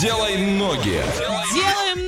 Делай ноги. Делаем ноги,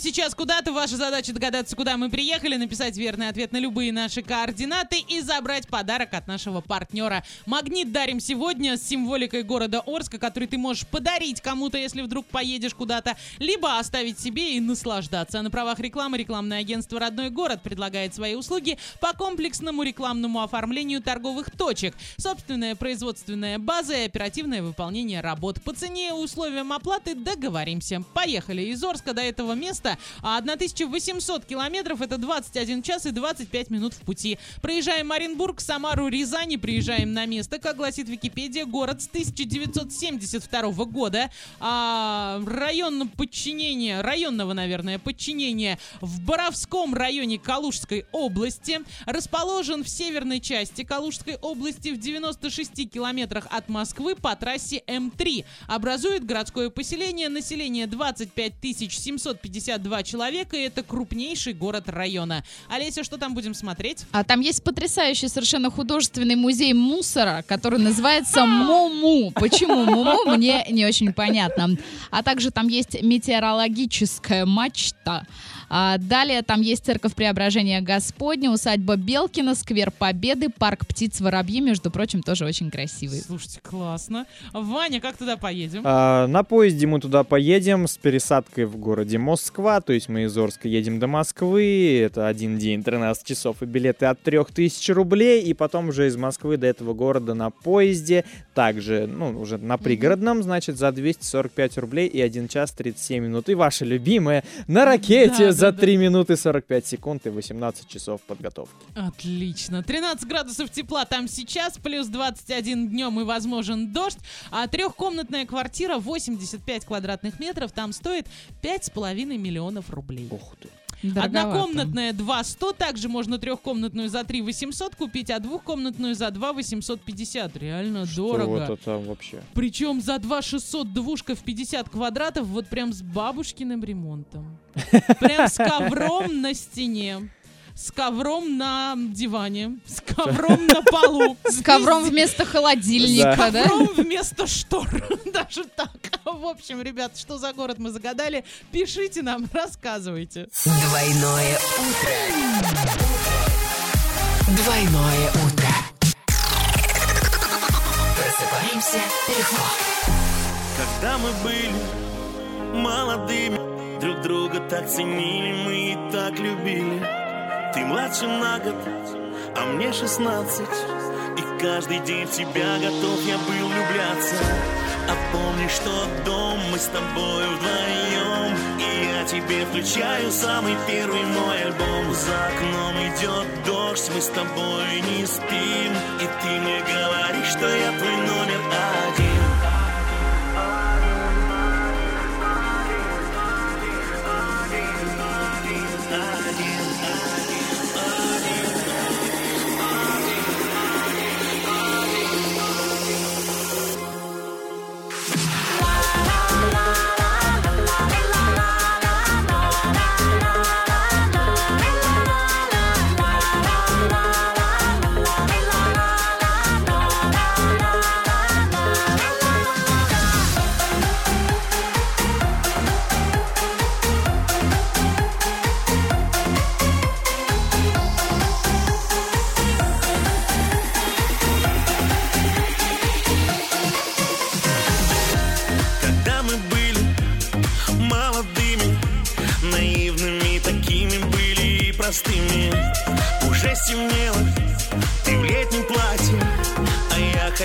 сейчас куда-то. Ваша задача догадаться, куда мы приехали, написать верный ответ на любые наши координаты и забрать подарок от нашего партнера. Магнит дарим сегодня с символикой города Орска, который ты можешь подарить кому-то, если вдруг поедешь куда-то, либо оставить себе и наслаждаться. А на правах рекламы рекламное агентство «Родной город» предлагает свои услуги по комплексному рекламному оформлению торговых точек. Собственная производственная база и оперативное выполнение работ. По цене и условиям оплаты договоримся. Поехали из Орска до этого места. А 1800 километров это 21 час и 25 минут в пути. Проезжаем Оренбург, Самару, Рязань и приезжаем на место. Как гласит Википедия, город с 1972 года. А, район подчинения, районного, наверное, подчинения в Боровском районе Калужской области. Расположен в северной части Калужской области в 96 километрах от Москвы по трассе М3. Образует городское поселение, население 25 752 человека, и это крупнейший город района. Олеся, что там будем смотреть? А там есть потрясающий совершенно художественный музей мусора, который называется Муму. Почему Муму, мне не очень понятно. А также там есть метеорологическая мачта. А далее там есть церковь Преображения Господня, усадьба Белкина, сквер Победы, парк птиц Воробьи, между прочим, тоже очень красивый. Слушайте, классно. Ваня, как туда поедем? А, на поезде мы туда поедем с пересадкой в городе Москва, то есть мы из Орска едем до Москвы, это один день, 13 часов, и билеты от 3000 рублей, и потом уже из Москвы до этого города на поезде, также, ну, уже на пригородном, значит, за 245 рублей и 1 час 37 минут. И ваша любимая на ракете Да, за да, 3 минуты 45 секунд и 18 часов подготовки. Отлично. 13 градусов тепла там сейчас, плюс 21 днем и возможен дождь. А трехкомнатная квартира 85 квадратных метров там стоит 5,5 миллионов рублей. Ух ты. Дороговато. Однокомнатная 2 100, также можно трехкомнатную за 3 800 купить, а двухкомнатную за 2 850. Реально Что дорого. вот это вообще? Причем за 2 600 двушка в 50 квадратов, вот прям с бабушкиным ремонтом. Прям с ковром на стене. С ковром на диване. С ковром на полу. С ковром вместо холодильника, да? ковром вместо штор. Даже так. В общем, ребят, что за город мы загадали? Пишите нам, рассказывайте. Двойное утро. Двойное утро. Просыпаемся легко. Когда мы были молодыми, друг друга так ценили, мы и так любили. Ты младше на год, а мне шестнадцать. И каждый день в тебя готов я был влюбляться. А помнишь тот дом, мы с тобой вдвоем. И я тебе включаю самый первый мой альбом. За окном идет дождь, мы с тобой не спим. И ты мне говоришь, что я твой номер один.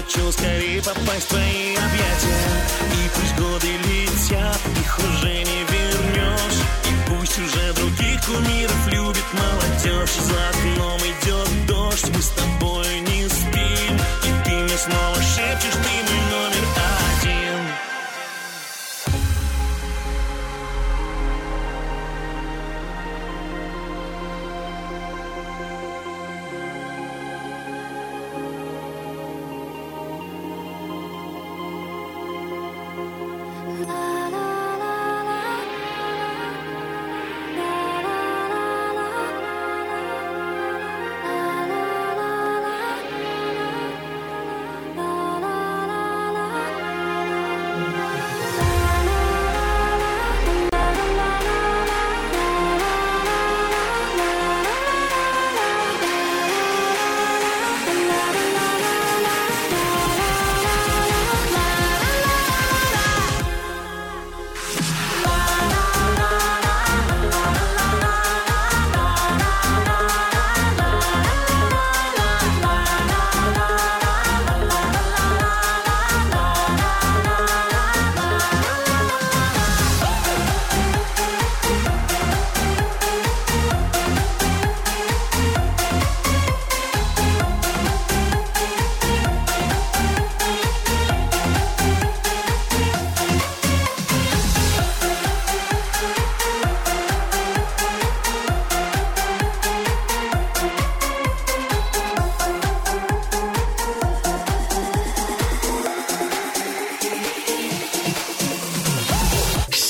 Хочу скорее попасть в твои объятия. И пусть годы летят, их уже не вернешь. И пусть уже других кумиров любит молодежь. За окном идет дождь, мы с тобой не спим. И ты мне снова шепчешь, ты мой номер один.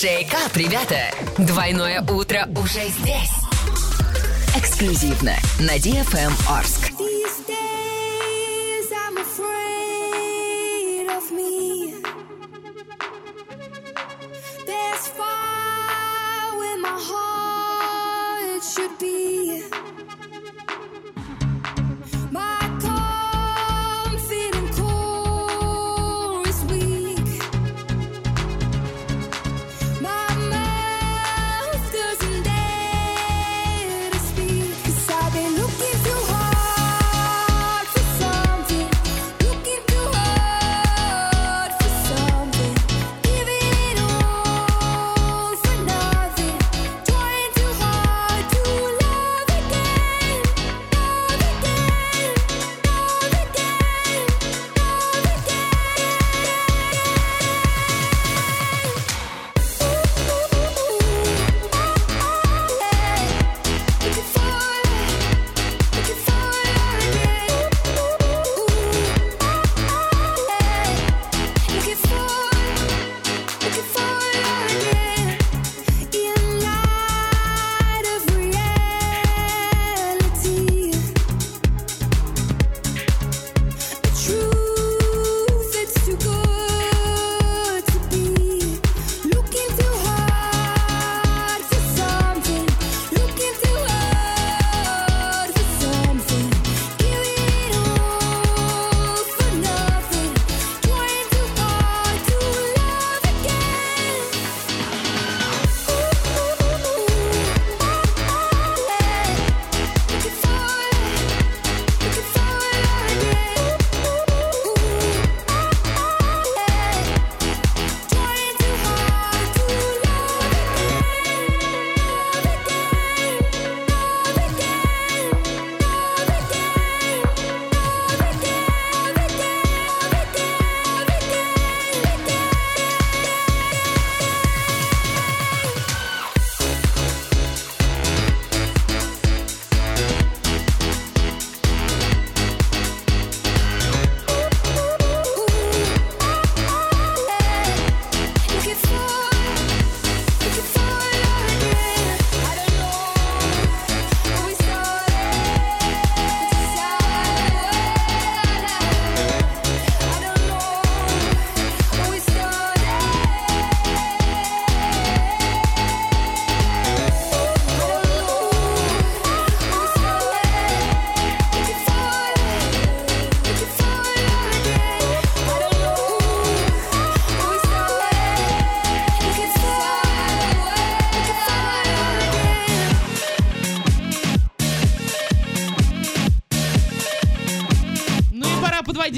Шейкап, ребята! Двойное утро уже здесь. Эксклюзивно на DFM эм Орск.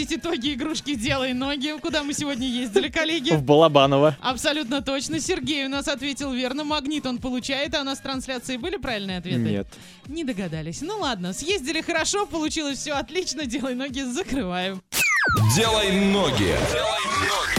подводить итоги игрушки «Делай ноги», куда мы сегодня ездили, коллеги. В Балабаново. Абсолютно точно. Сергей у нас ответил верно. Магнит он получает, а у нас трансляции были правильные ответы? Нет. Не догадались. Ну ладно, съездили хорошо, получилось все отлично. «Делай ноги» закрываем. «Делай ноги». «Делай ноги».